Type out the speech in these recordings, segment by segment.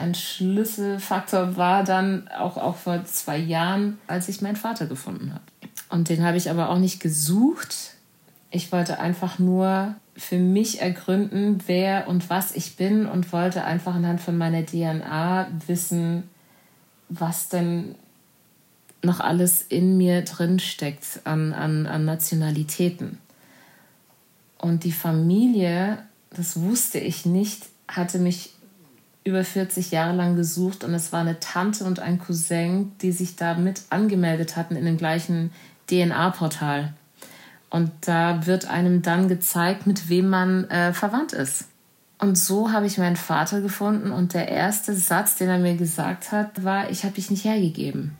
ein Schlüsselfaktor war dann auch, auch vor zwei Jahren, als ich meinen Vater gefunden habe. Und den habe ich aber auch nicht gesucht. Ich wollte einfach nur für mich ergründen, wer und was ich bin und wollte einfach anhand von meiner DNA wissen, was denn noch alles in mir drin steckt an, an, an Nationalitäten. Und die Familie, das wusste ich nicht, hatte mich über 40 Jahre lang gesucht und es war eine Tante und ein Cousin, die sich da mit angemeldet hatten in dem gleichen DNA-Portal. Und da wird einem dann gezeigt, mit wem man äh, verwandt ist. Und so habe ich meinen Vater gefunden und der erste Satz, den er mir gesagt hat, war, ich habe dich nicht hergegeben.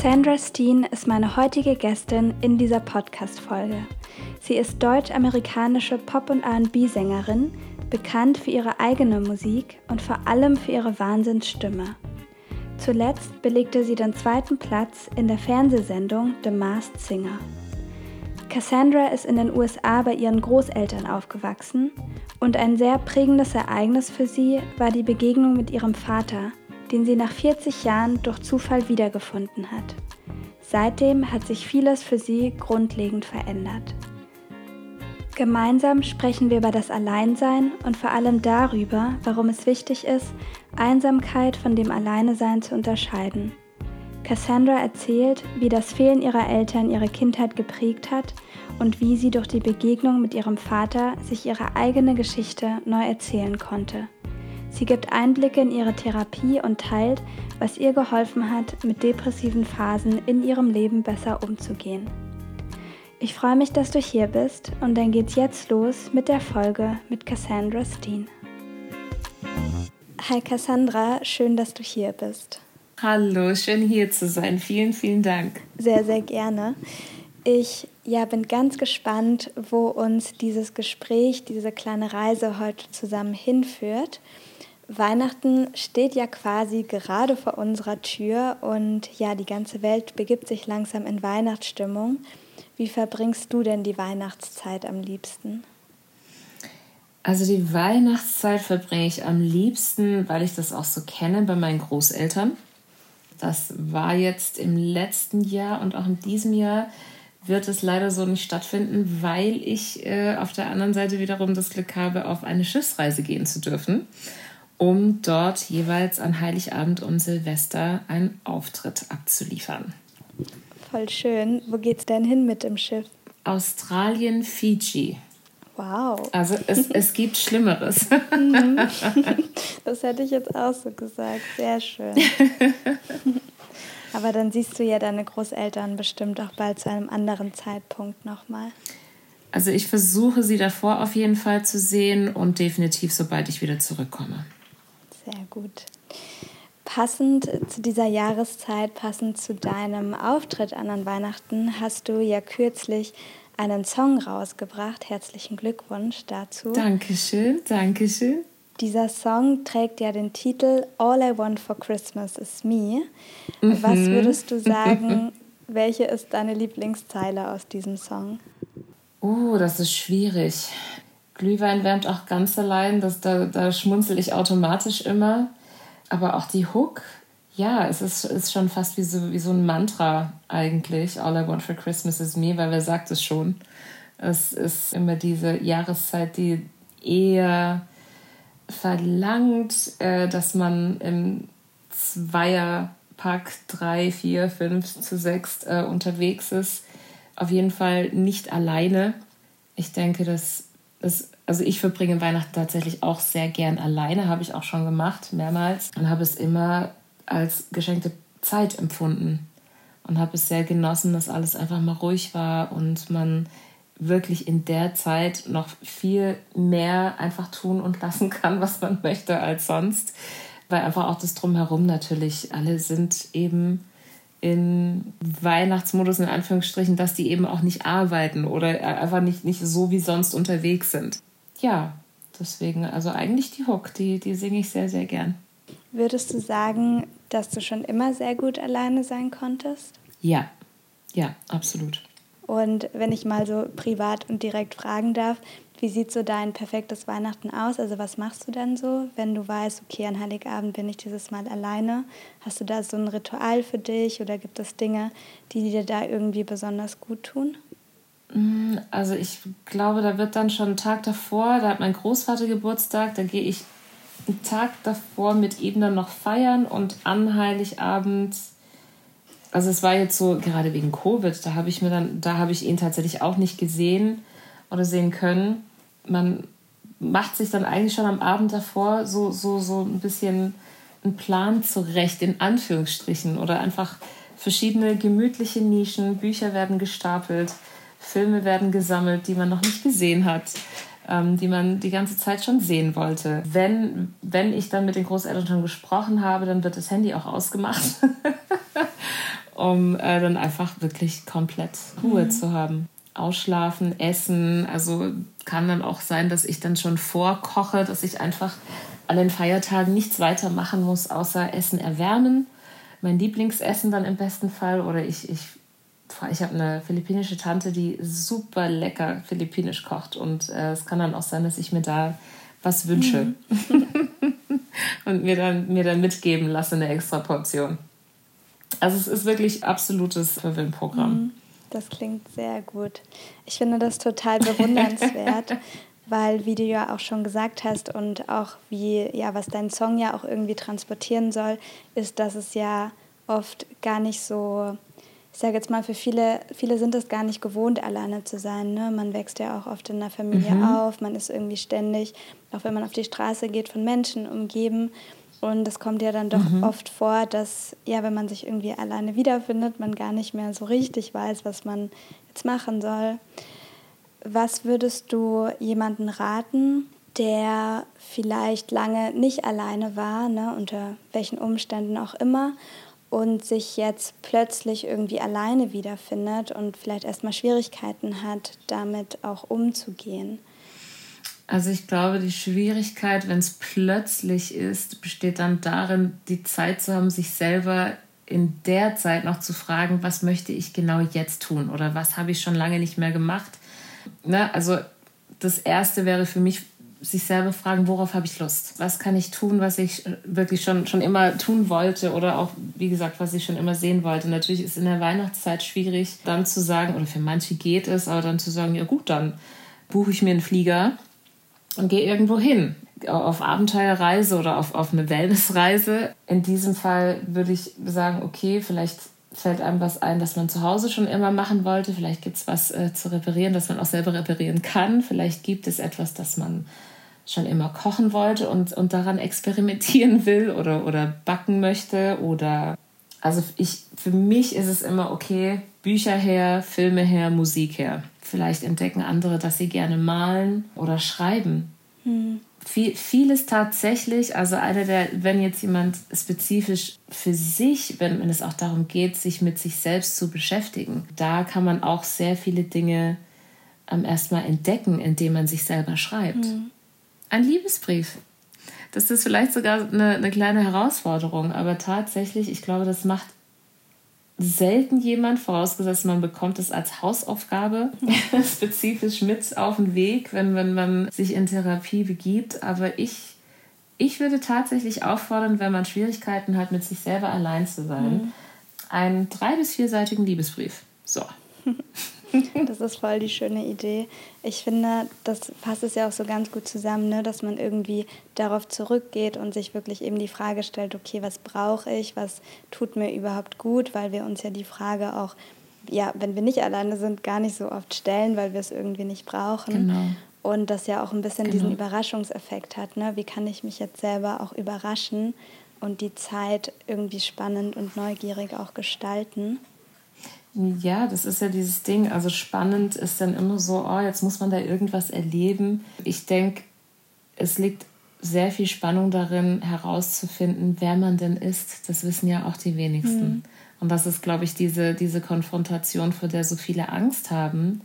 Cassandra Steen ist meine heutige Gästin in dieser Podcast-Folge. Sie ist deutsch-amerikanische Pop- und RB-Sängerin, bekannt für ihre eigene Musik und vor allem für ihre Wahnsinnsstimme. Zuletzt belegte sie den zweiten Platz in der Fernsehsendung The Masked Singer. Cassandra ist in den USA bei ihren Großeltern aufgewachsen und ein sehr prägendes Ereignis für sie war die Begegnung mit ihrem Vater, den sie nach 40 Jahren durch Zufall wiedergefunden hat. Seitdem hat sich vieles für sie grundlegend verändert. Gemeinsam sprechen wir über das Alleinsein und vor allem darüber, warum es wichtig ist, Einsamkeit von dem Alleinesein zu unterscheiden. Cassandra erzählt, wie das Fehlen ihrer Eltern ihre Kindheit geprägt hat und wie sie durch die Begegnung mit ihrem Vater sich ihre eigene Geschichte neu erzählen konnte. Sie gibt Einblicke in ihre Therapie und teilt, was ihr geholfen hat, mit depressiven Phasen in ihrem Leben besser umzugehen. Ich freue mich, dass du hier bist und dann geht's jetzt los mit der Folge mit Cassandra Steen. Hi Cassandra, schön, dass du hier bist. Hallo, schön hier zu sein. Vielen, vielen Dank. Sehr, sehr gerne. Ich ja, bin ganz gespannt, wo uns dieses Gespräch, diese kleine Reise heute zusammen hinführt. Weihnachten steht ja quasi gerade vor unserer Tür und ja, die ganze Welt begibt sich langsam in Weihnachtsstimmung. Wie verbringst du denn die Weihnachtszeit am liebsten? Also die Weihnachtszeit verbringe ich am liebsten, weil ich das auch so kenne bei meinen Großeltern. Das war jetzt im letzten Jahr und auch in diesem Jahr wird es leider so nicht stattfinden, weil ich äh, auf der anderen Seite wiederum das Glück habe, auf eine Schiffsreise gehen zu dürfen, um dort jeweils an Heiligabend und Silvester einen Auftritt abzuliefern. Voll schön. Wo geht's denn hin mit dem Schiff? Australien, Fiji. Wow. Also es, es gibt Schlimmeres. Mhm. das hätte ich jetzt auch so gesagt. Sehr schön. Aber dann siehst du ja deine Großeltern bestimmt auch bald zu einem anderen Zeitpunkt nochmal. Also ich versuche sie davor auf jeden Fall zu sehen und definitiv, sobald ich wieder zurückkomme. Sehr gut. Passend zu dieser Jahreszeit, passend zu deinem Auftritt an Weihnachten, hast du ja kürzlich einen Song rausgebracht. Herzlichen Glückwunsch dazu. Dankeschön, Dankeschön. Dieser Song trägt ja den Titel All I Want for Christmas is Me. Mhm. Was würdest du sagen, welche ist deine Lieblingszeile aus diesem Song? Oh, das ist schwierig. Glühwein wärmt auch ganz allein, das, da, da schmunzel ich automatisch immer aber auch die Hook, ja, es ist, ist schon fast wie so, wie so ein Mantra eigentlich. All I want for Christmas is me, weil wer sagt es schon? Es ist immer diese Jahreszeit, die eher verlangt, äh, dass man im Zweierpack drei, vier, fünf zu sechs äh, unterwegs ist. Auf jeden Fall nicht alleine. Ich denke, dass es also ich verbringe Weihnachten tatsächlich auch sehr gern alleine, habe ich auch schon gemacht, mehrmals. Und habe es immer als geschenkte Zeit empfunden. Und habe es sehr genossen, dass alles einfach mal ruhig war und man wirklich in der Zeit noch viel mehr einfach tun und lassen kann, was man möchte als sonst. Weil einfach auch das Drumherum natürlich, alle sind eben in Weihnachtsmodus in Anführungsstrichen, dass die eben auch nicht arbeiten oder einfach nicht, nicht so wie sonst unterwegs sind ja, deswegen, also eigentlich die Hook, die, die singe ich sehr, sehr gern. Würdest du sagen, dass du schon immer sehr gut alleine sein konntest? Ja, ja, absolut. Und wenn ich mal so privat und direkt fragen darf, wie sieht so dein perfektes Weihnachten aus? Also was machst du dann so, wenn du weißt, okay, an Heiligabend bin ich dieses Mal alleine? Hast du da so ein Ritual für dich oder gibt es Dinge, die dir da irgendwie besonders gut tun? Mm, also ich glaube, da wird dann schon ein Tag davor, da hat mein Großvater Geburtstag, da gehe ich einen Tag davor mit ihm dann noch feiern und an Heiligabend also es war jetzt so gerade wegen Covid, da habe ich mir dann, da habe ich ihn tatsächlich auch nicht gesehen oder sehen können man macht sich dann eigentlich schon am Abend davor so, so, so ein bisschen einen Plan zurecht, in Anführungsstrichen, oder einfach verschiedene gemütliche Nischen, Bücher werden gestapelt, Filme werden gesammelt, die man noch nicht gesehen hat, ähm, die man die ganze Zeit schon sehen wollte. Wenn, wenn ich dann mit den Großeltern schon gesprochen habe, dann wird das Handy auch ausgemacht, um äh, dann einfach wirklich komplett Ruhe mhm. zu haben ausschlafen, essen. Also kann dann auch sein, dass ich dann schon vorkoche, dass ich einfach an den Feiertagen nichts weiter machen muss, außer Essen erwärmen. Mein Lieblingsessen dann im besten Fall. Oder ich, ich, ich habe eine philippinische Tante, die super lecker philippinisch kocht. Und äh, es kann dann auch sein, dass ich mir da was wünsche. Mhm. und mir dann, mir dann mitgeben lasse, eine extra Portion. Also es ist wirklich absolutes Verwöhnprogramm. Mhm. Das klingt sehr gut. Ich finde das total bewundernswert, weil, wie du ja auch schon gesagt hast und auch wie, ja, was dein Song ja auch irgendwie transportieren soll, ist, dass es ja oft gar nicht so, ich sage jetzt mal, für viele, viele sind es gar nicht gewohnt, alleine zu sein. Ne? Man wächst ja auch oft in der Familie mhm. auf, man ist irgendwie ständig, auch wenn man auf die Straße geht, von Menschen umgeben. Und es kommt ja dann doch mhm. oft vor, dass, ja, wenn man sich irgendwie alleine wiederfindet, man gar nicht mehr so richtig weiß, was man jetzt machen soll. Was würdest du jemanden raten, der vielleicht lange nicht alleine war, ne, unter welchen Umständen auch immer, und sich jetzt plötzlich irgendwie alleine wiederfindet und vielleicht erstmal Schwierigkeiten hat, damit auch umzugehen? Also ich glaube, die Schwierigkeit, wenn es plötzlich ist, besteht dann darin, die Zeit zu haben, sich selber in der Zeit noch zu fragen, was möchte ich genau jetzt tun oder was habe ich schon lange nicht mehr gemacht. Ne? Also das Erste wäre für mich, sich selber fragen, worauf habe ich Lust? Was kann ich tun, was ich wirklich schon, schon immer tun wollte oder auch, wie gesagt, was ich schon immer sehen wollte. Natürlich ist in der Weihnachtszeit schwierig, dann zu sagen, oder für manche geht es, aber dann zu sagen, ja gut, dann buche ich mir einen Flieger und gehe irgendwo hin, auf Abenteuerreise oder auf, auf eine Wellnessreise. In diesem Fall würde ich sagen, okay, vielleicht fällt einem was ein, das man zu Hause schon immer machen wollte. Vielleicht gibt es was äh, zu reparieren, das man auch selber reparieren kann. Vielleicht gibt es etwas, das man schon immer kochen wollte und, und daran experimentieren will oder, oder backen möchte. Oder also ich, für mich ist es immer okay, Bücher her, Filme her, Musik her. Vielleicht entdecken andere, dass sie gerne malen oder schreiben. Hm. Viel, vieles tatsächlich, also eine der, wenn jetzt jemand spezifisch für sich, wenn, wenn es auch darum geht, sich mit sich selbst zu beschäftigen, da kann man auch sehr viele Dinge ähm, erstmal entdecken, indem man sich selber schreibt. Hm. Ein Liebesbrief. Das ist vielleicht sogar eine, eine kleine Herausforderung, aber tatsächlich, ich glaube, das macht selten jemand, vorausgesetzt man bekommt es als Hausaufgabe spezifisch mit auf den Weg, wenn, wenn man sich in Therapie begibt. Aber ich, ich würde tatsächlich auffordern, wenn man Schwierigkeiten hat, mit sich selber allein zu sein, mhm. einen drei- bis vierseitigen Liebesbrief. So. Das ist voll die schöne Idee. Ich finde, das passt es ja auch so ganz gut zusammen, ne? dass man irgendwie darauf zurückgeht und sich wirklich eben die Frage stellt, okay, was brauche ich, was tut mir überhaupt gut, weil wir uns ja die Frage auch, ja, wenn wir nicht alleine sind, gar nicht so oft stellen, weil wir es irgendwie nicht brauchen. Genau. Und das ja auch ein bisschen genau. diesen Überraschungseffekt hat. Ne? Wie kann ich mich jetzt selber auch überraschen und die Zeit irgendwie spannend und neugierig auch gestalten? Ja, das ist ja dieses Ding. Also spannend ist dann immer so, oh, jetzt muss man da irgendwas erleben. Ich denke, es liegt sehr viel Spannung darin, herauszufinden, wer man denn ist. Das wissen ja auch die wenigsten. Mhm. Und das ist, glaube ich, diese, diese Konfrontation, vor der so viele Angst haben.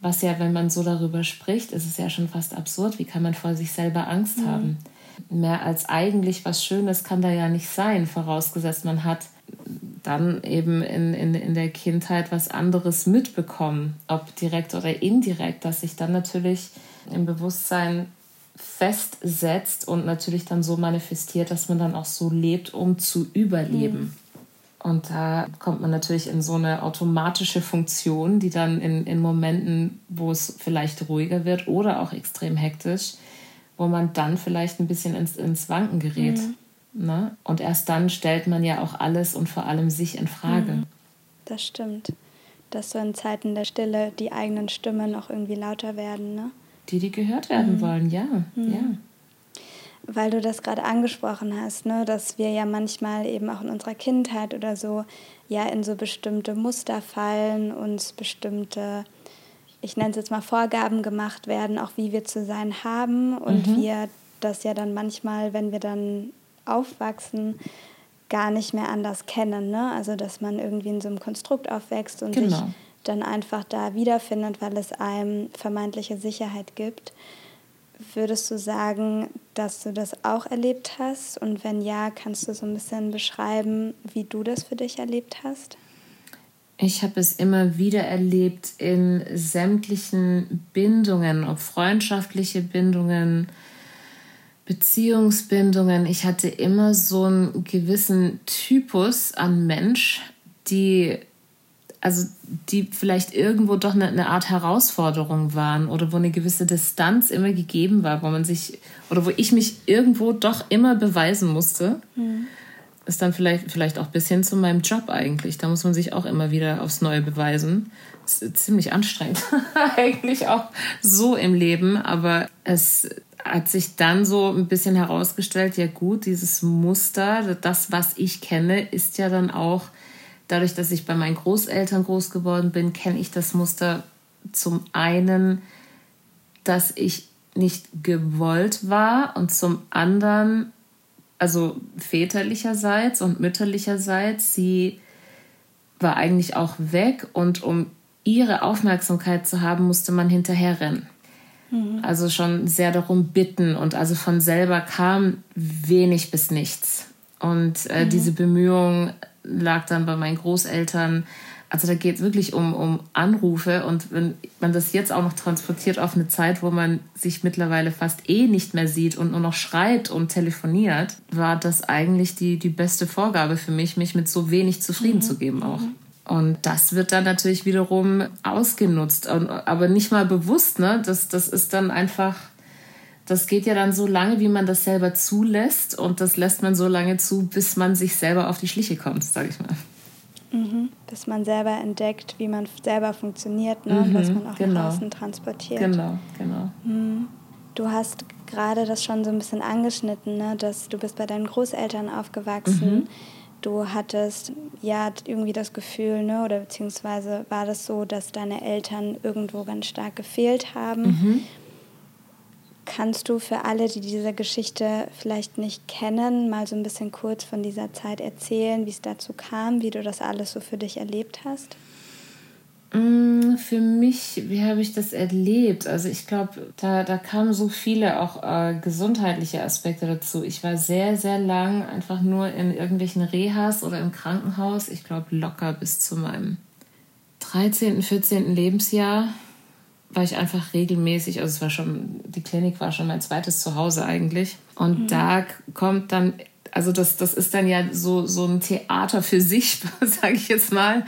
Was ja, wenn man so darüber spricht, ist es ja schon fast absurd. Wie kann man vor sich selber Angst mhm. haben? mehr als eigentlich was Schönes kann da ja nicht sein, vorausgesetzt man hat dann eben in, in, in der Kindheit was anderes mitbekommen, ob direkt oder indirekt, dass sich dann natürlich im Bewusstsein festsetzt und natürlich dann so manifestiert, dass man dann auch so lebt, um zu überleben. Mhm. Und da kommt man natürlich in so eine automatische Funktion, die dann in, in Momenten, wo es vielleicht ruhiger wird oder auch extrem hektisch, wo man dann vielleicht ein bisschen ins, ins Wanken gerät. Mhm. Ne? Und erst dann stellt man ja auch alles und vor allem sich in Frage. Mhm. Das stimmt. Dass so in Zeiten der Stille die eigenen Stimmen auch irgendwie lauter werden, ne? Die, die gehört werden mhm. wollen, ja. Mhm. ja. Weil du das gerade angesprochen hast, ne? dass wir ja manchmal eben auch in unserer Kindheit oder so ja in so bestimmte Muster fallen, uns bestimmte, ich nenne es jetzt mal Vorgaben gemacht werden, auch wie wir zu sein haben und mhm. wir das ja dann manchmal, wenn wir dann aufwachsen, gar nicht mehr anders kennen. Ne? Also dass man irgendwie in so einem Konstrukt aufwächst und genau. sich dann einfach da wiederfindet, weil es einem vermeintliche Sicherheit gibt. Würdest du sagen, dass du das auch erlebt hast? Und wenn ja, kannst du so ein bisschen beschreiben, wie du das für dich erlebt hast? Ich habe es immer wieder erlebt in sämtlichen Bindungen, ob freundschaftliche Bindungen, Beziehungsbindungen. Ich hatte immer so einen gewissen Typus an Mensch, die also die vielleicht irgendwo doch eine, eine, Art Herausforderung waren oder wo eine gewisse Distanz immer gegeben war, wo man sich oder wo ich mich irgendwo doch immer beweisen musste. Mhm. Ist dann vielleicht, vielleicht auch bis hin zu meinem Job eigentlich. Da muss man sich auch immer wieder aufs Neue beweisen. ist ziemlich anstrengend, eigentlich auch so im Leben, aber es hat sich dann so ein bisschen herausgestellt, ja gut, dieses Muster, das, was ich kenne, ist ja dann auch, dadurch, dass ich bei meinen Großeltern groß geworden bin, kenne ich das Muster zum einen, dass ich nicht gewollt war und zum anderen, also väterlicherseits und mütterlicherseits, sie war eigentlich auch weg und um ihre Aufmerksamkeit zu haben, musste man hinterherrennen. Mhm. Also schon sehr darum bitten und also von selber kam wenig bis nichts. Und äh, mhm. diese Bemühung lag dann bei meinen Großeltern. Also da geht es wirklich um, um Anrufe und wenn man das jetzt auch noch transportiert auf eine Zeit, wo man sich mittlerweile fast eh nicht mehr sieht und nur noch schreibt und telefoniert, war das eigentlich die, die beste Vorgabe für mich, mich mit so wenig zufrieden mhm. zu geben auch. Mhm. Und das wird dann natürlich wiederum ausgenutzt, aber nicht mal bewusst. Ne? Das, das ist dann einfach, das geht ja dann so lange, wie man das selber zulässt. Und das lässt man so lange zu, bis man sich selber auf die Schliche kommt, sage ich mal. Mhm. Bis man selber entdeckt, wie man selber funktioniert ne? und was mhm, man auch genau. nach außen transportiert. Genau, genau. Mhm. Du hast gerade das schon so ein bisschen angeschnitten, ne? dass du bist bei deinen Großeltern aufgewachsen. Mhm du hattest ja irgendwie das Gefühl, ne, oder beziehungsweise war das so, dass deine Eltern irgendwo ganz stark gefehlt haben. Mhm. Kannst du für alle, die diese Geschichte vielleicht nicht kennen, mal so ein bisschen kurz von dieser Zeit erzählen, wie es dazu kam, wie du das alles so für dich erlebt hast? Mm, für mich, wie habe ich das erlebt? Also ich glaube, da, da kamen so viele auch äh, gesundheitliche Aspekte dazu. Ich war sehr, sehr lang einfach nur in irgendwelchen Rehas oder im Krankenhaus. Ich glaube locker bis zu meinem 13., 14. Lebensjahr war ich einfach regelmäßig, also es war schon, die Klinik war schon mein zweites Zuhause eigentlich. Und mhm. da kommt dann, also das, das ist dann ja so, so ein Theater für sich, sage ich jetzt mal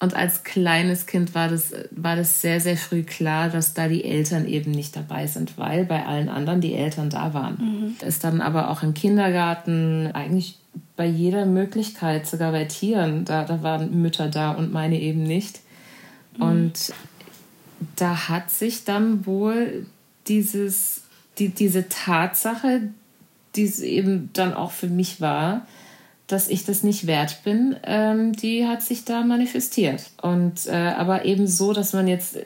und als kleines Kind war das, war das sehr, sehr früh klar, dass da die Eltern eben nicht dabei sind, weil bei allen anderen die Eltern da waren. Mhm. Ist dann aber auch im Kindergarten, eigentlich bei jeder Möglichkeit, sogar bei Tieren, da, da waren Mütter da und meine eben nicht. Mhm. Und da hat sich dann wohl dieses, die, diese Tatsache, die es eben dann auch für mich war, dass ich das nicht wert bin, ähm, die hat sich da manifestiert. Und äh, aber eben so, dass man jetzt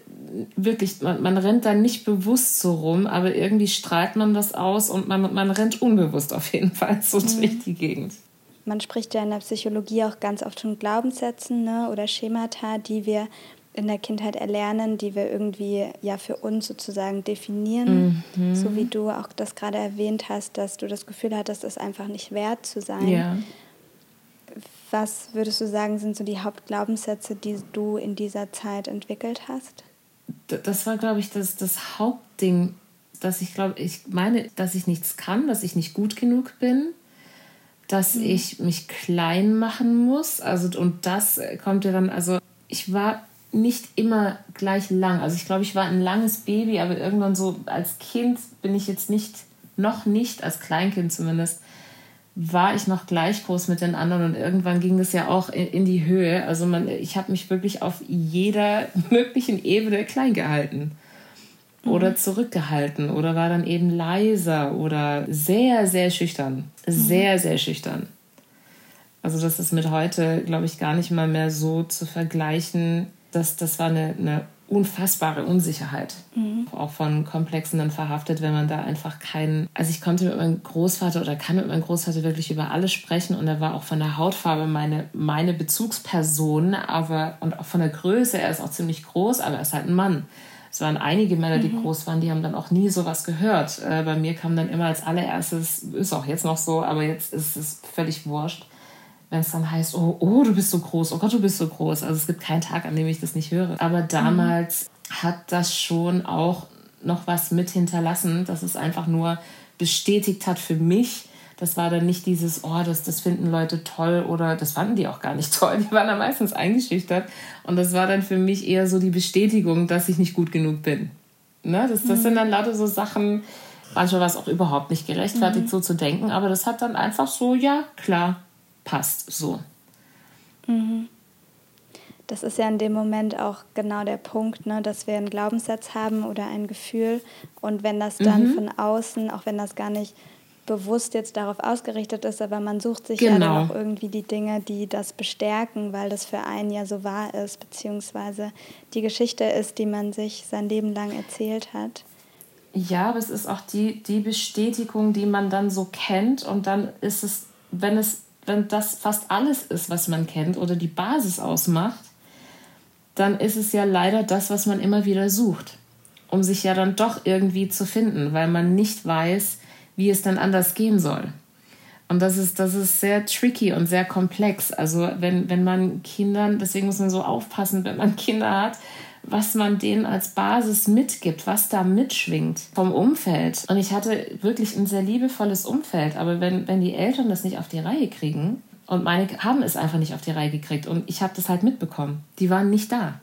wirklich, man, man rennt da nicht bewusst so rum, aber irgendwie strahlt man das aus und man, man rennt unbewusst auf jeden Fall so mhm. durch die Gegend. Man spricht ja in der Psychologie auch ganz oft von Glaubenssätzen ne, oder Schemata, die wir in der Kindheit erlernen, die wir irgendwie ja für uns sozusagen definieren. Mhm. So wie du auch das gerade erwähnt hast, dass du das Gefühl hattest, es einfach nicht wert zu sein. Ja. Was würdest du sagen, sind so die Hauptglaubenssätze, die du in dieser Zeit entwickelt hast? Das war, glaube ich, das, das Hauptding, dass ich glaube, ich meine, dass ich nichts kann, dass ich nicht gut genug bin, dass mhm. ich mich klein machen muss. Also, und das kommt ja dann, also ich war nicht immer gleich lang. Also ich glaube, ich war ein langes Baby, aber irgendwann so als Kind bin ich jetzt nicht, noch nicht, als Kleinkind zumindest, war ich noch gleich groß mit den anderen und irgendwann ging das ja auch in, in die Höhe. Also man, ich habe mich wirklich auf jeder möglichen Ebene klein gehalten oder mhm. zurückgehalten oder war dann eben leiser oder sehr, sehr schüchtern. Mhm. Sehr, sehr schüchtern. Also das ist mit heute, glaube ich, gar nicht mal mehr so zu vergleichen. Das, das war eine, eine unfassbare Unsicherheit. Mhm. Auch von Komplexen dann verhaftet, wenn man da einfach keinen. Also ich konnte mit meinem Großvater oder kann mit meinem Großvater wirklich über alles sprechen und er war auch von der Hautfarbe meine, meine Bezugsperson, aber und auch von der Größe, er ist auch ziemlich groß, aber er ist halt ein Mann. Es waren einige Männer, die mhm. groß waren, die haben dann auch nie sowas gehört. Äh, bei mir kam dann immer als allererstes, ist auch jetzt noch so, aber jetzt ist es völlig wurscht, wenn es dann heißt, oh, oh, du bist so groß, oh Gott, du bist so groß. Also es gibt keinen Tag, an dem ich das nicht höre. Aber damals mhm. hat das schon auch noch was mit hinterlassen, dass es einfach nur bestätigt hat für mich, das war dann nicht dieses, oh, das, das finden Leute toll oder das fanden die auch gar nicht toll. Die waren dann meistens eingeschüchtert. Und das war dann für mich eher so die Bestätigung, dass ich nicht gut genug bin. Ne? Das, das mhm. sind dann lauter so Sachen, manchmal war es auch überhaupt nicht gerechtfertigt, mhm. so zu denken, aber das hat dann einfach so, ja, klar, passt so. Mhm. Das ist ja in dem Moment auch genau der Punkt, ne, dass wir einen Glaubenssatz haben oder ein Gefühl. Und wenn das dann mhm. von außen, auch wenn das gar nicht bewusst jetzt darauf ausgerichtet ist, aber man sucht sich genau. ja dann genau. auch irgendwie die Dinge, die das bestärken, weil das für einen ja so wahr ist, beziehungsweise die Geschichte ist, die man sich sein Leben lang erzählt hat. Ja, aber es ist auch die, die Bestätigung, die man dann so kennt und dann ist es, wenn es, wenn das fast alles ist, was man kennt oder die Basis ausmacht, dann ist es ja leider das, was man immer wieder sucht, um sich ja dann doch irgendwie zu finden, weil man nicht weiß, wie es dann anders gehen soll. Und das ist, das ist sehr tricky und sehr komplex. Also wenn, wenn man Kindern, deswegen muss man so aufpassen, wenn man Kinder hat, was man denen als Basis mitgibt, was da mitschwingt vom Umfeld. Und ich hatte wirklich ein sehr liebevolles Umfeld, aber wenn, wenn die Eltern das nicht auf die Reihe kriegen, und meine haben es einfach nicht auf die Reihe gekriegt und ich habe das halt mitbekommen, die waren nicht da.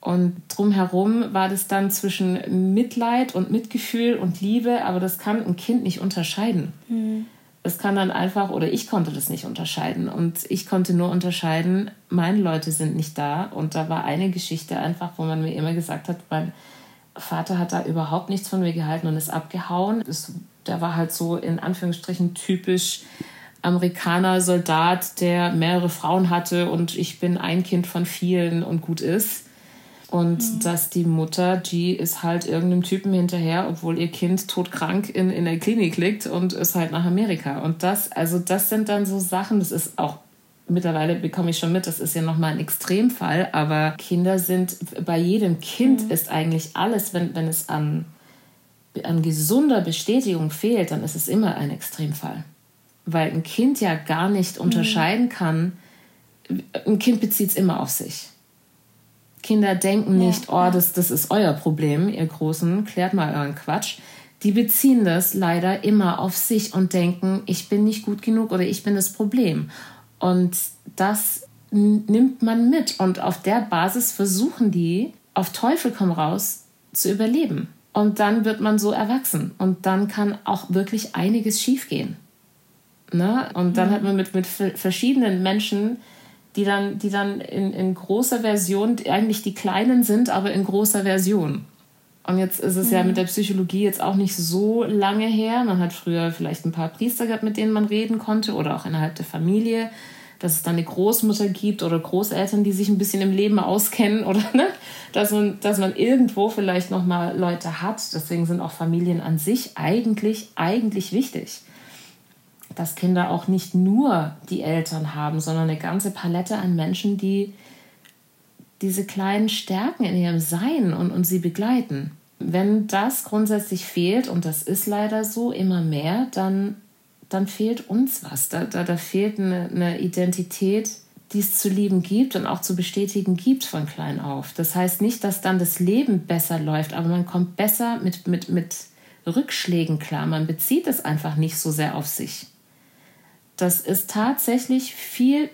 Und drumherum war das dann zwischen Mitleid und Mitgefühl und Liebe, aber das kann ein Kind nicht unterscheiden. Mhm. Es kann dann einfach, oder ich konnte das nicht unterscheiden. Und ich konnte nur unterscheiden, meine Leute sind nicht da. Und da war eine Geschichte einfach, wo man mir immer gesagt hat, mein Vater hat da überhaupt nichts von mir gehalten und ist abgehauen. Das, der war halt so in Anführungsstrichen typisch Amerikaner, Soldat, der mehrere Frauen hatte und ich bin ein Kind von vielen und gut ist. Und mhm. dass die Mutter, die ist halt irgendeinem Typen hinterher, obwohl ihr Kind todkrank in, in der Klinik liegt und ist halt nach Amerika. Und das, also das sind dann so Sachen, das ist auch mittlerweile bekomme ich schon mit, das ist ja nochmal ein Extremfall, aber Kinder sind, bei jedem Kind mhm. ist eigentlich alles, wenn, wenn es an, an gesunder Bestätigung fehlt, dann ist es immer ein Extremfall. Weil ein Kind ja gar nicht mhm. unterscheiden kann, ein Kind bezieht es immer auf sich. Kinder denken nicht, ja, oh, das, das ist euer Problem, ihr Großen, klärt mal euren Quatsch. Die beziehen das leider immer auf sich und denken, ich bin nicht gut genug oder ich bin das Problem. Und das nimmt man mit und auf der Basis versuchen die, auf Teufel komm raus, zu überleben. Und dann wird man so erwachsen und dann kann auch wirklich einiges schiefgehen. Ne? Und dann mhm. hat man mit, mit verschiedenen Menschen die dann, die dann in, in großer Version eigentlich die Kleinen sind, aber in großer Version. Und jetzt ist es mhm. ja mit der Psychologie jetzt auch nicht so lange her. Man hat früher vielleicht ein paar Priester gehabt, mit denen man reden konnte oder auch innerhalb der Familie, dass es dann eine Großmutter gibt oder Großeltern, die sich ein bisschen im Leben auskennen oder ne? dass, man, dass man irgendwo vielleicht nochmal Leute hat. Deswegen sind auch Familien an sich eigentlich, eigentlich wichtig dass Kinder auch nicht nur die Eltern haben, sondern eine ganze Palette an Menschen, die diese kleinen Stärken in ihrem Sein und, und sie begleiten. Wenn das grundsätzlich fehlt, und das ist leider so immer mehr, dann, dann fehlt uns was. Da, da, da fehlt eine, eine Identität, die es zu lieben gibt und auch zu bestätigen gibt von klein auf. Das heißt nicht, dass dann das Leben besser läuft, aber man kommt besser mit, mit, mit Rückschlägen klar. Man bezieht es einfach nicht so sehr auf sich. Das ist tatsächlich viel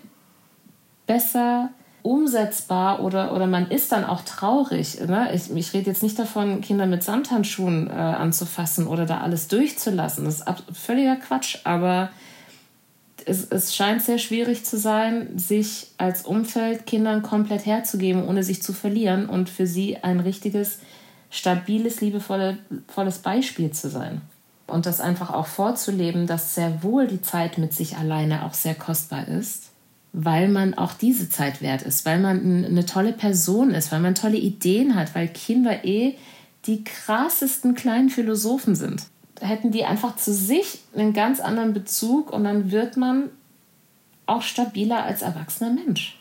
besser umsetzbar oder, oder man ist dann auch traurig. Ne? Ich, ich rede jetzt nicht davon, Kinder mit Samthandschuhen äh, anzufassen oder da alles durchzulassen. Das ist völliger Quatsch, aber es, es scheint sehr schwierig zu sein, sich als Umfeld Kindern komplett herzugeben, ohne sich zu verlieren und für sie ein richtiges, stabiles, liebevolles Beispiel zu sein. Und das einfach auch vorzuleben, dass sehr wohl die Zeit mit sich alleine auch sehr kostbar ist weil man auch diese Zeit wert ist, weil man eine tolle Person ist, weil man tolle Ideen hat, weil Kinder eh die krassesten kleinen Philosophen sind. Hätten die einfach zu sich einen ganz anderen Bezug und dann wird man auch stabiler als erwachsener Mensch.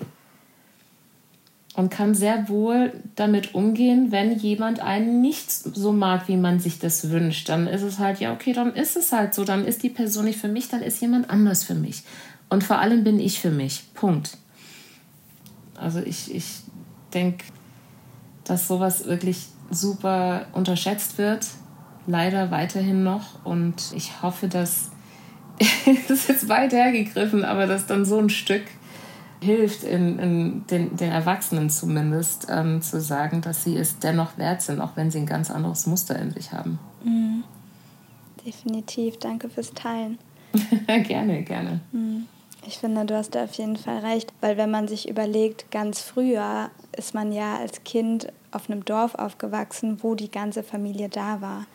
Und kann sehr wohl damit umgehen, wenn jemand einen nicht so mag, wie man sich das wünscht. Dann ist es halt, ja, okay, dann ist es halt so. Dann ist die Person nicht für mich, dann ist jemand anders für mich. Und vor allem bin ich für mich. Punkt. Also ich, ich denke, dass sowas wirklich super unterschätzt wird. Leider weiterhin noch. Und ich hoffe, dass, das ist jetzt weit hergegriffen, aber dass dann so ein Stück hilft, in, in den, den Erwachsenen zumindest, ähm, zu sagen, dass sie es dennoch wert sind, auch wenn sie ein ganz anderes Muster in sich haben. Mhm. Definitiv. Danke fürs Teilen. gerne, gerne. Mhm. Ich finde, du hast da auf jeden Fall recht, weil wenn man sich überlegt, ganz früher ist man ja als Kind auf einem Dorf aufgewachsen, wo die ganze Familie da war.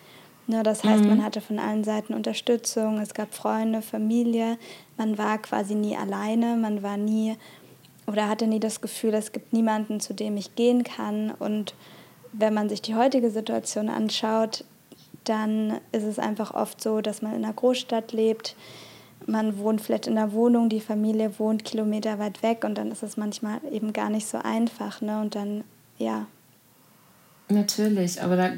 Ne, das heißt, mhm. man hatte von allen Seiten Unterstützung, es gab Freunde, Familie, man war quasi nie alleine, man war nie oder hatte nie das Gefühl, es gibt niemanden, zu dem ich gehen kann. Und wenn man sich die heutige Situation anschaut, dann ist es einfach oft so, dass man in einer Großstadt lebt, man wohnt vielleicht in einer Wohnung, die Familie wohnt Kilometer weit weg und dann ist es manchmal eben gar nicht so einfach. Ne? Und dann, ja. Natürlich, aber da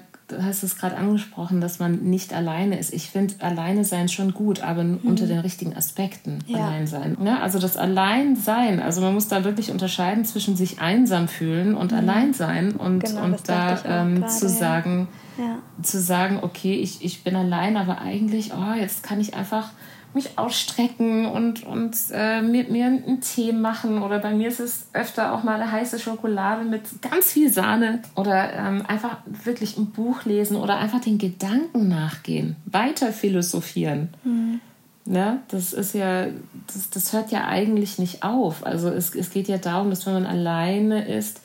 hast du es gerade angesprochen, dass man nicht alleine ist. Ich finde alleine sein schon gut, aber mhm. unter den richtigen Aspekten ja. allein sein. Ja, also das Alleinsein, also man muss da wirklich unterscheiden zwischen sich einsam fühlen und mhm. allein sein und, genau, und da ähm, grade, zu sagen, ja. zu sagen, okay, ich, ich bin allein, aber eigentlich, oh, jetzt kann ich einfach mich ausstrecken und, und äh, mit mir einen Tee machen. Oder bei mir ist es öfter auch mal eine heiße Schokolade mit ganz viel Sahne. Oder ähm, einfach wirklich ein Buch lesen oder einfach den Gedanken nachgehen, weiter philosophieren. Mhm. Ja, das ist ja, das, das hört ja eigentlich nicht auf. Also es, es geht ja darum, dass wenn man alleine ist,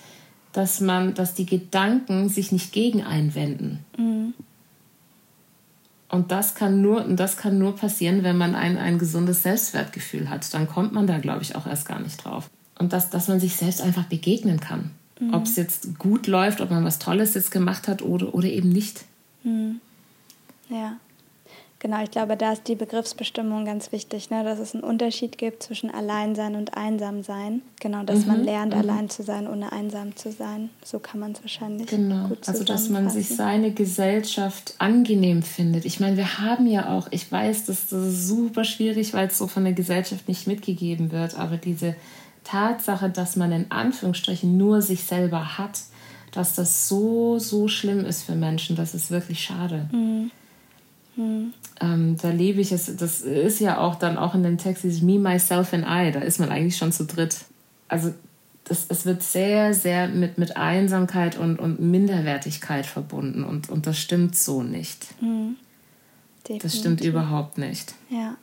dass man, dass die Gedanken sich nicht gegen einwenden. Mhm. Und das kann nur, das kann nur passieren, wenn man ein, ein gesundes Selbstwertgefühl hat. Dann kommt man da, glaube ich, auch erst gar nicht drauf. Und dass, dass man sich selbst einfach begegnen kann. Mhm. Ob es jetzt gut läuft, ob man was Tolles jetzt gemacht hat oder, oder eben nicht. Mhm. Ja. Genau, ich glaube, da ist die Begriffsbestimmung ganz wichtig, ne? dass es einen Unterschied gibt zwischen Alleinsein und Einsamsein. Genau, dass mhm, man lernt, mhm. allein zu sein, ohne einsam zu sein. So kann man es wahrscheinlich genau. gut Also, dass man sich seine Gesellschaft angenehm findet. Ich meine, wir haben ja auch, ich weiß, das ist super schwierig, weil es so von der Gesellschaft nicht mitgegeben wird, aber diese Tatsache, dass man in Anführungsstrichen nur sich selber hat, dass das so, so schlimm ist für Menschen, das ist wirklich schade. Mhm. Mhm. Ähm, da lebe ich es, das ist ja auch dann auch in dem Text, dieses Me, Myself and I, da ist man eigentlich schon zu dritt. Also das, es wird sehr, sehr mit, mit Einsamkeit und, und Minderwertigkeit verbunden und, und das stimmt so nicht. Mhm. Das stimmt überhaupt nicht. Ja.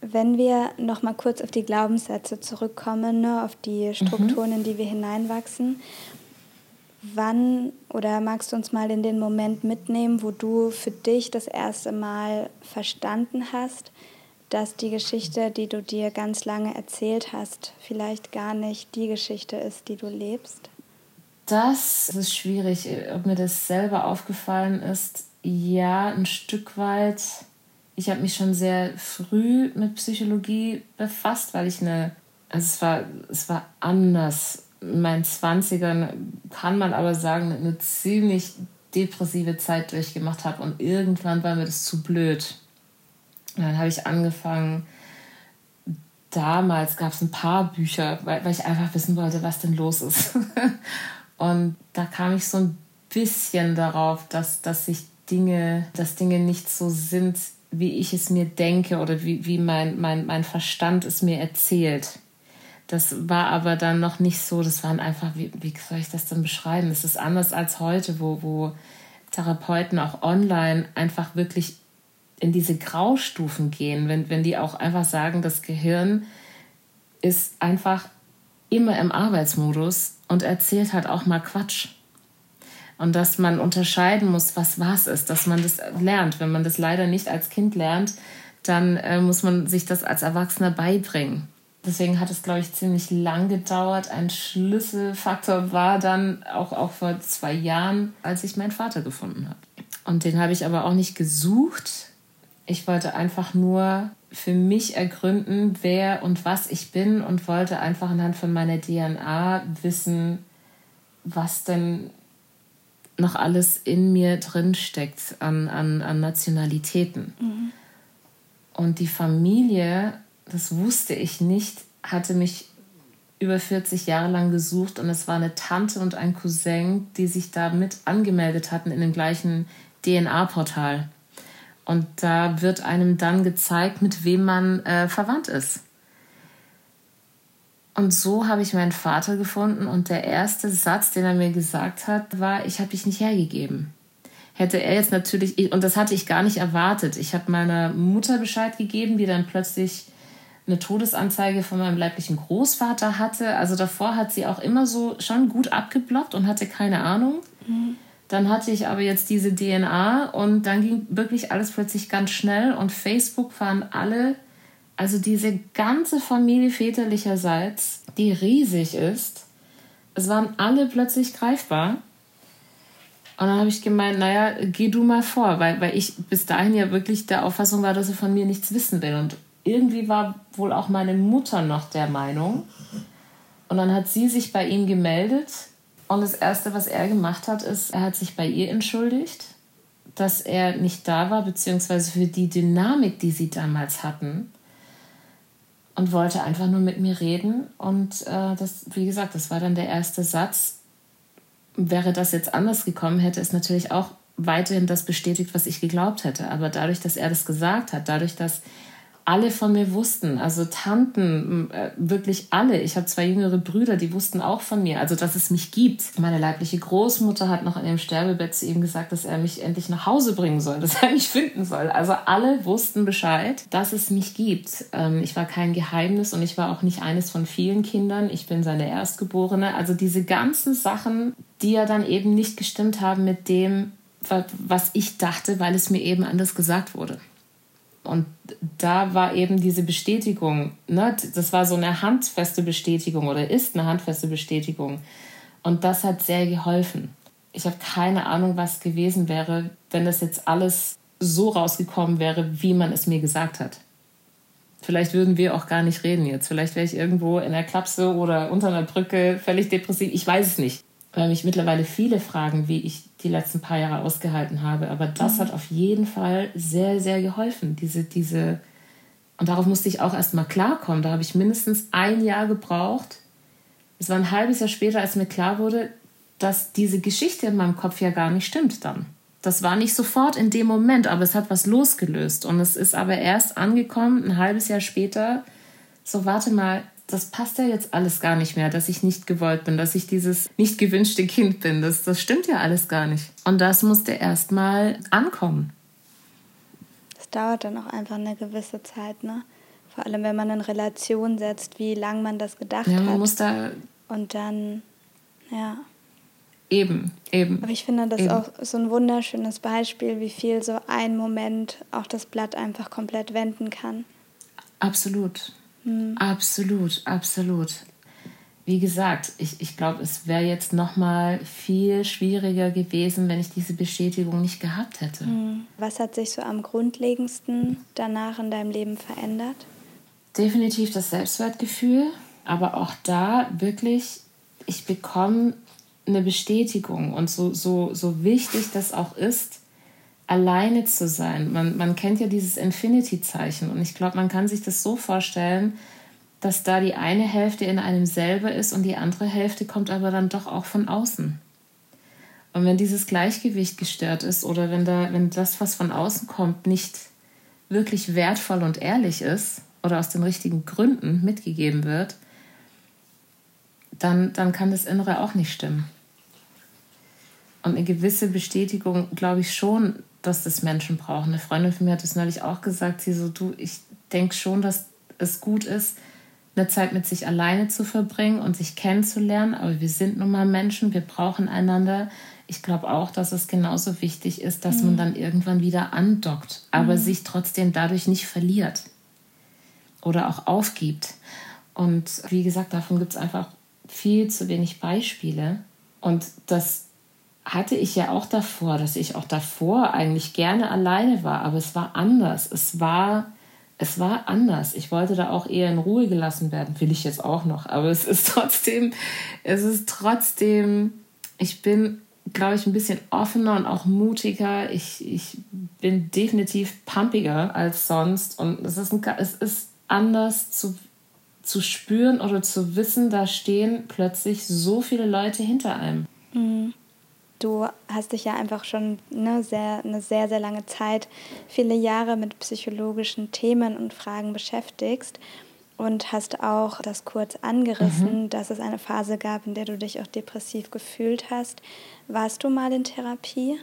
Wenn wir noch mal kurz auf die Glaubenssätze zurückkommen, ne, auf die Strukturen, mhm. in die wir hineinwachsen, Wann oder magst du uns mal in den Moment mitnehmen, wo du für dich das erste Mal verstanden hast, dass die Geschichte, die du dir ganz lange erzählt hast, vielleicht gar nicht die Geschichte ist, die du lebst? Das ist schwierig, ob mir das selber aufgefallen ist. Ja, ein Stück weit. Ich habe mich schon sehr früh mit Psychologie befasst, weil ich eine, also es war, es war anders in meinen 20ern, kann man aber sagen, eine ziemlich depressive Zeit durchgemacht habe und irgendwann war mir das zu blöd. Und dann habe ich angefangen, damals gab es ein paar Bücher, weil, weil ich einfach wissen wollte, was denn los ist. und da kam ich so ein bisschen darauf, dass, dass sich Dinge, dass Dinge nicht so sind, wie ich es mir denke oder wie, wie mein, mein, mein Verstand es mir erzählt. Das war aber dann noch nicht so, das waren einfach, wie, wie soll ich das denn beschreiben? Es ist anders als heute, wo, wo Therapeuten auch online einfach wirklich in diese Graustufen gehen, wenn, wenn die auch einfach sagen, das Gehirn ist einfach immer im Arbeitsmodus und erzählt halt auch mal Quatsch. Und dass man unterscheiden muss, was was ist, dass man das lernt. Wenn man das leider nicht als Kind lernt, dann äh, muss man sich das als Erwachsener beibringen. Deswegen hat es, glaube ich, ziemlich lang gedauert. Ein Schlüsselfaktor war dann auch, auch vor zwei Jahren, als ich meinen Vater gefunden habe. Und den habe ich aber auch nicht gesucht. Ich wollte einfach nur für mich ergründen, wer und was ich bin und wollte einfach anhand von meiner DNA wissen, was denn noch alles in mir drin steckt an, an, an Nationalitäten. Mhm. Und die Familie, das wusste ich nicht, hatte mich über 40 Jahre lang gesucht und es war eine Tante und ein Cousin, die sich da mit angemeldet hatten in dem gleichen DNA-Portal. Und da wird einem dann gezeigt, mit wem man äh, verwandt ist. Und so habe ich meinen Vater gefunden und der erste Satz, den er mir gesagt hat, war, ich habe dich nicht hergegeben. Hätte er jetzt natürlich, und das hatte ich gar nicht erwartet. Ich habe meiner Mutter Bescheid gegeben, die dann plötzlich eine Todesanzeige von meinem leiblichen Großvater hatte. Also davor hat sie auch immer so schon gut abgeblockt und hatte keine Ahnung. Mhm. Dann hatte ich aber jetzt diese DNA und dann ging wirklich alles plötzlich ganz schnell und Facebook waren alle also diese ganze Familie väterlicherseits, die riesig ist, es waren alle plötzlich greifbar. Und dann habe ich gemeint, naja, geh du mal vor, weil, weil ich bis dahin ja wirklich der Auffassung war, dass er von mir nichts wissen will. Und irgendwie war wohl auch meine Mutter noch der Meinung. Und dann hat sie sich bei ihm gemeldet. Und das Erste, was er gemacht hat, ist, er hat sich bei ihr entschuldigt, dass er nicht da war, beziehungsweise für die Dynamik, die sie damals hatten und wollte einfach nur mit mir reden. Und äh, das, wie gesagt, das war dann der erste Satz. Wäre das jetzt anders gekommen, hätte es natürlich auch weiterhin das bestätigt, was ich geglaubt hätte. Aber dadurch, dass er das gesagt hat, dadurch, dass alle von mir wussten, also Tanten, äh, wirklich alle. Ich habe zwei jüngere Brüder, die wussten auch von mir, also dass es mich gibt. Meine leibliche Großmutter hat noch in dem Sterbebett zu ihm gesagt, dass er mich endlich nach Hause bringen soll, dass er mich finden soll. Also alle wussten Bescheid, dass es mich gibt. Ähm, ich war kein Geheimnis und ich war auch nicht eines von vielen Kindern. Ich bin seine Erstgeborene. Also diese ganzen Sachen, die ja dann eben nicht gestimmt haben mit dem, was ich dachte, weil es mir eben anders gesagt wurde. Und da war eben diese Bestätigung, ne, das war so eine handfeste Bestätigung oder ist eine handfeste Bestätigung. Und das hat sehr geholfen. Ich habe keine Ahnung, was gewesen wäre, wenn das jetzt alles so rausgekommen wäre, wie man es mir gesagt hat. Vielleicht würden wir auch gar nicht reden jetzt. Vielleicht wäre ich irgendwo in der Klapse oder unter einer Brücke völlig depressiv. Ich weiß es nicht weil mich mittlerweile viele fragen, wie ich die letzten paar Jahre ausgehalten habe. Aber das mhm. hat auf jeden Fall sehr, sehr geholfen. Diese, diese, und darauf musste ich auch erst mal klarkommen. Da habe ich mindestens ein Jahr gebraucht. Es war ein halbes Jahr später, als mir klar wurde, dass diese Geschichte in meinem Kopf ja gar nicht stimmt dann. Das war nicht sofort in dem Moment, aber es hat was losgelöst. Und es ist aber erst angekommen, ein halbes Jahr später. So, warte mal, das passt ja jetzt alles gar nicht mehr, dass ich nicht gewollt bin, dass ich dieses nicht gewünschte Kind bin. Das, das stimmt ja alles gar nicht. Und das musste erstmal ankommen. Das dauert dann auch einfach eine gewisse Zeit, ne? Vor allem, wenn man in Relation setzt, wie lange man das gedacht ja, man hat. Muss da Und dann, ja. Eben, eben. Aber ich finde das eben. auch so ein wunderschönes Beispiel, wie viel so ein Moment auch das Blatt einfach komplett wenden kann. Absolut. Mhm. Absolut, absolut. Wie gesagt, ich, ich glaube, es wäre jetzt noch mal viel schwieriger gewesen, wenn ich diese Bestätigung nicht gehabt hätte. Mhm. Was hat sich so am grundlegendsten danach in deinem Leben verändert? Definitiv das Selbstwertgefühl, aber auch da wirklich ich bekomme eine Bestätigung. Und so, so, so wichtig das auch ist, alleine zu sein. Man, man kennt ja dieses Infinity-Zeichen und ich glaube, man kann sich das so vorstellen, dass da die eine Hälfte in einem selber ist und die andere Hälfte kommt aber dann doch auch von außen. Und wenn dieses Gleichgewicht gestört ist oder wenn, da, wenn das, was von außen kommt, nicht wirklich wertvoll und ehrlich ist oder aus den richtigen Gründen mitgegeben wird, dann, dann kann das Innere auch nicht stimmen. Und eine gewisse Bestätigung glaube ich schon, dass das Menschen brauchen. Eine Freundin von mir hat es neulich auch gesagt, sie so, du, ich denke schon, dass es gut ist, eine Zeit mit sich alleine zu verbringen und sich kennenzulernen. Aber wir sind nun mal Menschen, wir brauchen einander. Ich glaube auch, dass es genauso wichtig ist, dass mhm. man dann irgendwann wieder andockt, aber mhm. sich trotzdem dadurch nicht verliert oder auch aufgibt. Und wie gesagt, davon gibt es einfach viel zu wenig Beispiele. Und das hatte ich ja auch davor, dass ich auch davor eigentlich gerne alleine war, aber es war anders. Es war, es war anders. Ich wollte da auch eher in Ruhe gelassen werden, will ich jetzt auch noch, aber es ist trotzdem, es ist trotzdem, ich bin, glaube ich, ein bisschen offener und auch mutiger. Ich, ich bin definitiv pumpiger als sonst und es ist, ein, es ist anders zu, zu spüren oder zu wissen, da stehen plötzlich so viele Leute hinter einem. Mhm. Du hast dich ja einfach schon ne, sehr, eine sehr, sehr lange Zeit, viele Jahre mit psychologischen Themen und Fragen beschäftigst und hast auch das kurz angerissen, mhm. dass es eine Phase gab, in der du dich auch depressiv gefühlt hast. Warst du mal in Therapie?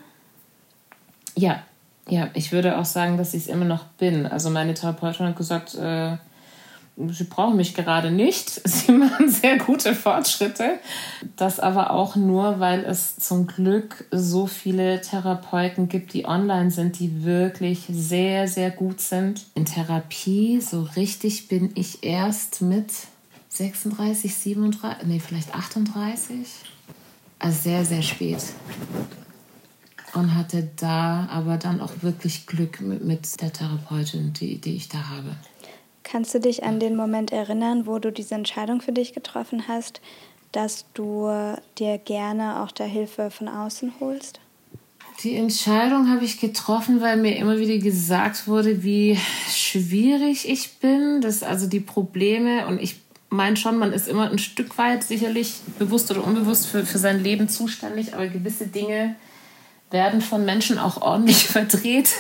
Ja, ja, ich würde auch sagen, dass ich es immer noch bin. Also meine Therapeutin hat gesagt, äh, sie brauchen mich gerade nicht. Sie machen sehr gute Fortschritte. Das aber auch nur, weil es zum Glück so viele Therapeuten gibt, die online sind, die wirklich sehr, sehr gut sind. In Therapie, so richtig bin ich erst mit 36, 37, nee, vielleicht 38. Also sehr, sehr spät. Und hatte da aber dann auch wirklich Glück mit, mit der Therapeutin, die, die ich da habe. Kannst du dich an den Moment erinnern, wo du diese Entscheidung für dich getroffen hast, dass du dir gerne auch der Hilfe von außen holst? Die Entscheidung habe ich getroffen, weil mir immer wieder gesagt wurde, wie schwierig ich bin, dass also die Probleme und ich meine schon, man ist immer ein Stück weit sicherlich bewusst oder unbewusst für, für sein Leben zuständig, aber gewisse Dinge werden von Menschen auch ordentlich verdreht.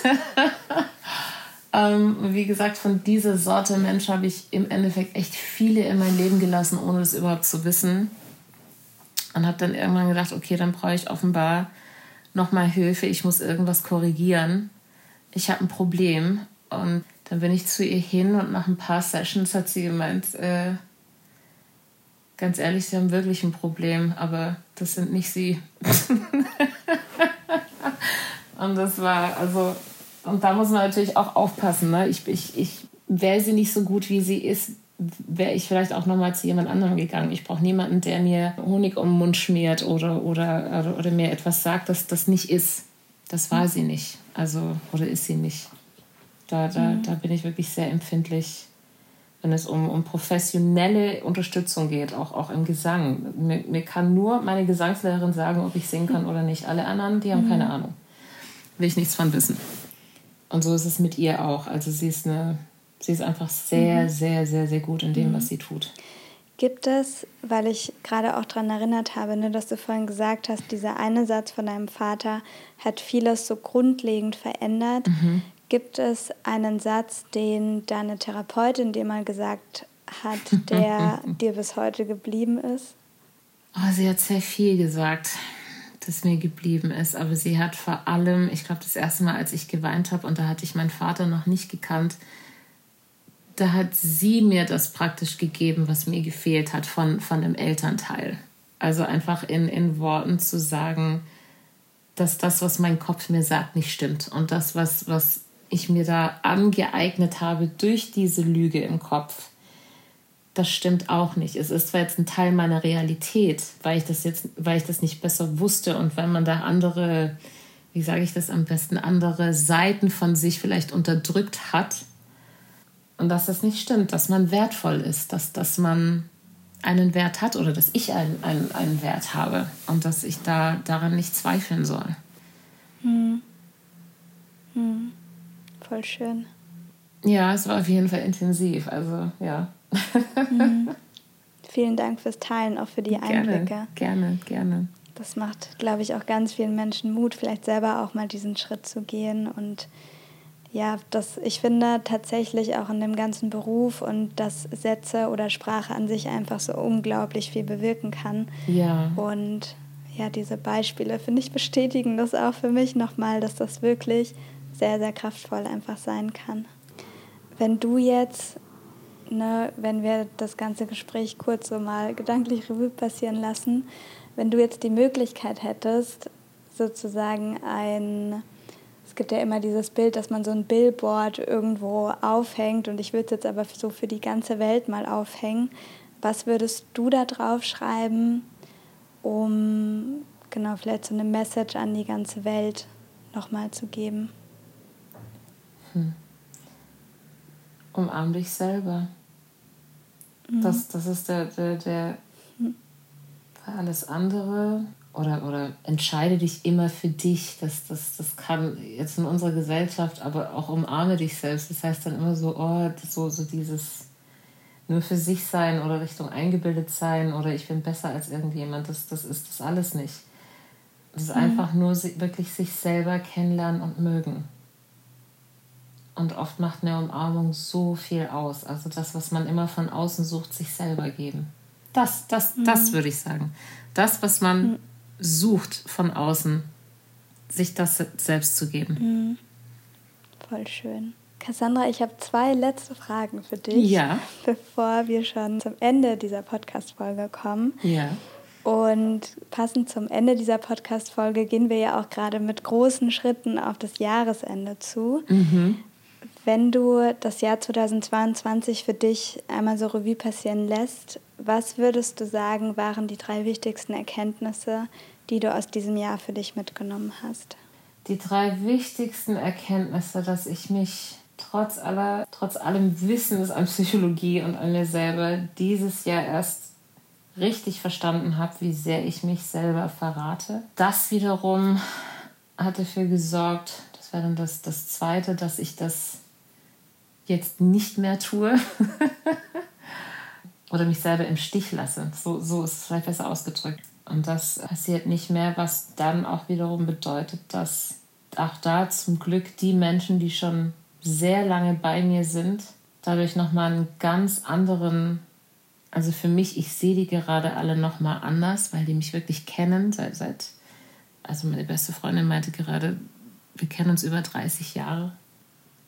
Ähm, wie gesagt, von dieser Sorte Mensch habe ich im Endeffekt echt viele in mein Leben gelassen, ohne das überhaupt zu wissen. Und habe dann irgendwann gedacht, okay, dann brauche ich offenbar nochmal Hilfe, ich muss irgendwas korrigieren. Ich habe ein Problem. Und dann bin ich zu ihr hin und nach ein paar Sessions hat sie gemeint, äh, ganz ehrlich, Sie haben wirklich ein Problem, aber das sind nicht Sie. und das war, also und da muss man natürlich auch aufpassen. Ne? Ich, ich, ich wäre sie nicht so gut, wie sie ist, wäre ich vielleicht auch nochmal zu jemand anderem gegangen. Ich brauche niemanden, der mir Honig um den Mund schmiert oder, oder, oder, oder mir etwas sagt, dass das nicht ist. Das war sie nicht. Also, oder ist sie nicht. Da, da, mhm. da bin ich wirklich sehr empfindlich, wenn es um, um professionelle Unterstützung geht, auch, auch im Gesang. Mir, mir kann nur meine Gesangslehrerin sagen, ob ich singen kann oder nicht. Alle anderen, die haben mhm. keine Ahnung. Will ich nichts von wissen. Und so ist es mit ihr auch. Also sie ist eine, sie ist einfach sehr, mhm. sehr, sehr, sehr gut in dem, mhm. was sie tut. Gibt es, weil ich gerade auch daran erinnert habe, ne, dass du vorhin gesagt hast, dieser eine Satz von deinem Vater hat vieles so grundlegend verändert. Mhm. Gibt es einen Satz, den deine Therapeutin dir mal gesagt hat, der dir bis heute geblieben ist? Oh, sie hat sehr viel gesagt das mir geblieben ist. Aber sie hat vor allem, ich glaube, das erste Mal, als ich geweint habe, und da hatte ich meinen Vater noch nicht gekannt, da hat sie mir das praktisch gegeben, was mir gefehlt hat von, von dem Elternteil. Also einfach in, in Worten zu sagen, dass das, was mein Kopf mir sagt, nicht stimmt. Und das, was, was ich mir da angeeignet habe durch diese Lüge im Kopf, das stimmt auch nicht. Es ist zwar jetzt ein Teil meiner Realität, weil ich das jetzt, weil ich das nicht besser wusste und weil man da andere, wie sage ich das am besten, andere Seiten von sich vielleicht unterdrückt hat. Und dass das nicht stimmt, dass man wertvoll ist, dass, dass man einen Wert hat oder dass ich einen, einen, einen Wert habe und dass ich da daran nicht zweifeln soll. Hm. Hm. Voll schön. Ja, es war auf jeden Fall intensiv. Also ja. Hm. Vielen Dank fürs Teilen, auch für die Einblicke. Gerne, gerne, gerne. Das macht, glaube ich, auch ganz vielen Menschen Mut, vielleicht selber auch mal diesen Schritt zu gehen und ja, das, ich finde tatsächlich auch in dem ganzen Beruf und dass Sätze oder Sprache an sich einfach so unglaublich viel bewirken kann. Ja. Und ja, diese Beispiele, finde ich, bestätigen das auch für mich nochmal, dass das wirklich sehr, sehr kraftvoll einfach sein kann. Wenn du jetzt, ne, wenn wir das ganze Gespräch kurz so mal gedanklich Revue passieren lassen, wenn du jetzt die Möglichkeit hättest, sozusagen ein es gibt ja immer dieses Bild, dass man so ein Billboard irgendwo aufhängt und ich würde es jetzt aber so für die ganze Welt mal aufhängen. Was würdest du da drauf schreiben, um genau vielleicht so eine Message an die ganze Welt nochmal zu geben? Hm. Umarm dich selber. Mhm. Das, das ist der, der, der hm. alles andere oder, oder entscheide dich immer für dich. Das, das, das kann jetzt in unserer Gesellschaft, aber auch umarme dich selbst. Das heißt dann immer so, oh, so, so dieses nur für sich sein oder Richtung eingebildet sein oder ich bin besser als irgendjemand. Das, das ist das alles nicht. Das ist mhm. einfach nur wirklich sich selber kennenlernen und mögen. Und oft macht eine Umarmung so viel aus. Also das, was man immer von außen sucht, sich selber geben. Das, das, mhm. das würde ich sagen. Das, was man mhm sucht von außen, sich das selbst zu geben. Mhm. Voll schön. Cassandra, ich habe zwei letzte Fragen für dich, ja. bevor wir schon zum Ende dieser Podcast-Folge kommen. Ja. Und passend zum Ende dieser Podcast-Folge gehen wir ja auch gerade mit großen Schritten auf das Jahresende zu. Mhm. Wenn du das Jahr 2022 für dich einmal so Revue passieren lässt, was würdest du sagen, waren die drei wichtigsten Erkenntnisse, die du aus diesem Jahr für dich mitgenommen hast? Die drei wichtigsten Erkenntnisse, dass ich mich trotz aller, trotz allem Wissens an Psychologie und an mir selber dieses Jahr erst richtig verstanden habe, wie sehr ich mich selber verrate. Das wiederum hat dafür gesorgt, das wäre dann das, das Zweite, dass ich das jetzt nicht mehr tue. Oder mich selber im Stich lasse. So, so ist es vielleicht besser ausgedrückt. Und das passiert nicht mehr, was dann auch wiederum bedeutet, dass auch da zum Glück die Menschen, die schon sehr lange bei mir sind, dadurch nochmal einen ganz anderen, also für mich, ich sehe die gerade alle nochmal anders, weil die mich wirklich kennen seit, seit, also meine beste Freundin meinte gerade, wir kennen uns über 30 Jahre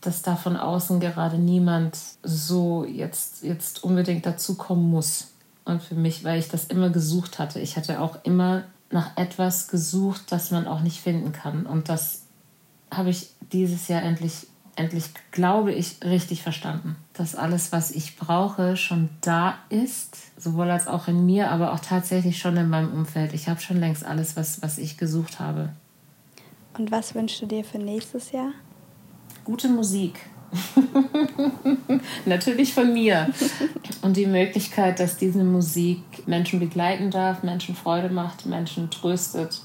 dass da von außen gerade niemand so jetzt, jetzt unbedingt dazukommen muss. Und für mich, weil ich das immer gesucht hatte. Ich hatte auch immer nach etwas gesucht, das man auch nicht finden kann. Und das habe ich dieses Jahr endlich, endlich, glaube ich, richtig verstanden. Dass alles, was ich brauche, schon da ist. Sowohl als auch in mir, aber auch tatsächlich schon in meinem Umfeld. Ich habe schon längst alles, was, was ich gesucht habe. Und was wünschst du dir für nächstes Jahr? Gute Musik. Natürlich von mir. Und die Möglichkeit, dass diese Musik Menschen begleiten darf, Menschen Freude macht, Menschen tröstet,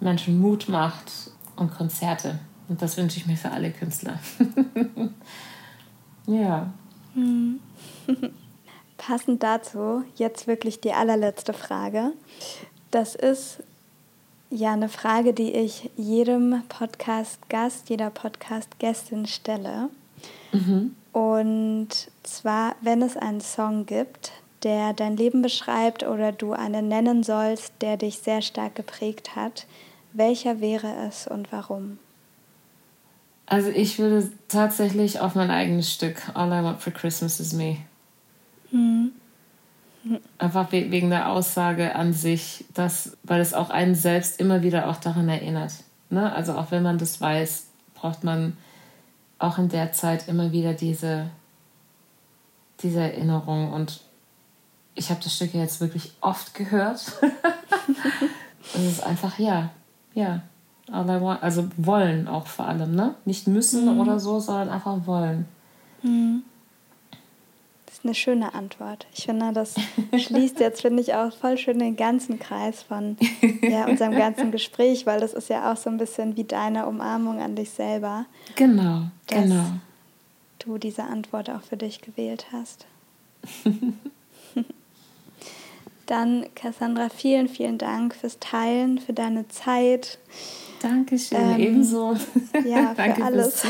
Menschen Mut macht und Konzerte. Und das wünsche ich mir für alle Künstler. ja. Hm. Passend dazu jetzt wirklich die allerletzte Frage. Das ist ja, eine Frage, die ich jedem Podcast-Gast, jeder Podcast-Gästin stelle. Mhm. Und zwar, wenn es einen Song gibt, der dein Leben beschreibt oder du einen nennen sollst, der dich sehr stark geprägt hat, welcher wäre es und warum? Also ich würde tatsächlich auf mein eigenes Stück All I Want for Christmas is Me. Mhm. Einfach wegen der Aussage an sich, dass, weil es auch einen selbst immer wieder auch daran erinnert. Ne? Also auch wenn man das weiß, braucht man auch in der Zeit immer wieder diese, diese Erinnerung. Und ich habe das Stück jetzt wirklich oft gehört. es ist einfach, ja, ja. Also wollen auch vor allem, ne? Nicht müssen mhm. oder so, sondern einfach wollen. Mhm ist eine schöne Antwort. Ich finde, das schließt jetzt, finde ich, auch voll schön den ganzen Kreis von ja, unserem ganzen Gespräch, weil das ist ja auch so ein bisschen wie deine Umarmung an dich selber. Genau, dass genau. Du diese Antwort auch für dich gewählt hast. Dann, Cassandra, vielen, vielen Dank fürs Teilen, für deine Zeit. Dankeschön, ähm, ebenso. Ja, für alles.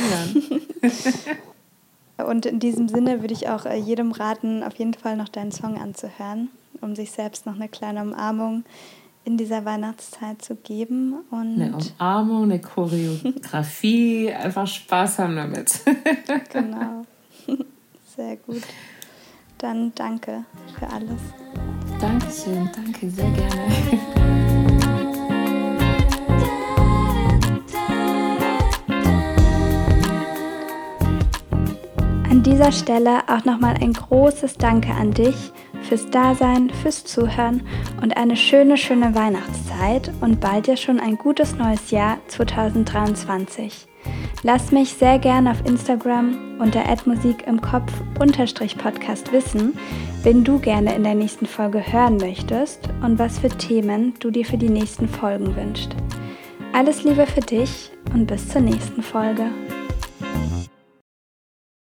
Und in diesem Sinne würde ich auch äh, jedem raten, auf jeden Fall noch deinen Song anzuhören, um sich selbst noch eine kleine Umarmung in dieser Weihnachtszeit zu geben. Und eine Umarmung, eine Choreografie, einfach Spaß haben damit. genau. Sehr gut. Dann danke für alles. Dankeschön, danke, sehr gerne. Dieser Stelle auch nochmal ein großes Danke an dich fürs Dasein, fürs Zuhören und eine schöne, schöne Weihnachtszeit und bald ja schon ein gutes neues Jahr 2023. Lass mich sehr gerne auf Instagram unter @musik im Kopf Podcast wissen, wen du gerne in der nächsten Folge hören möchtest und was für Themen du dir für die nächsten Folgen wünschst. Alles Liebe für dich und bis zur nächsten Folge.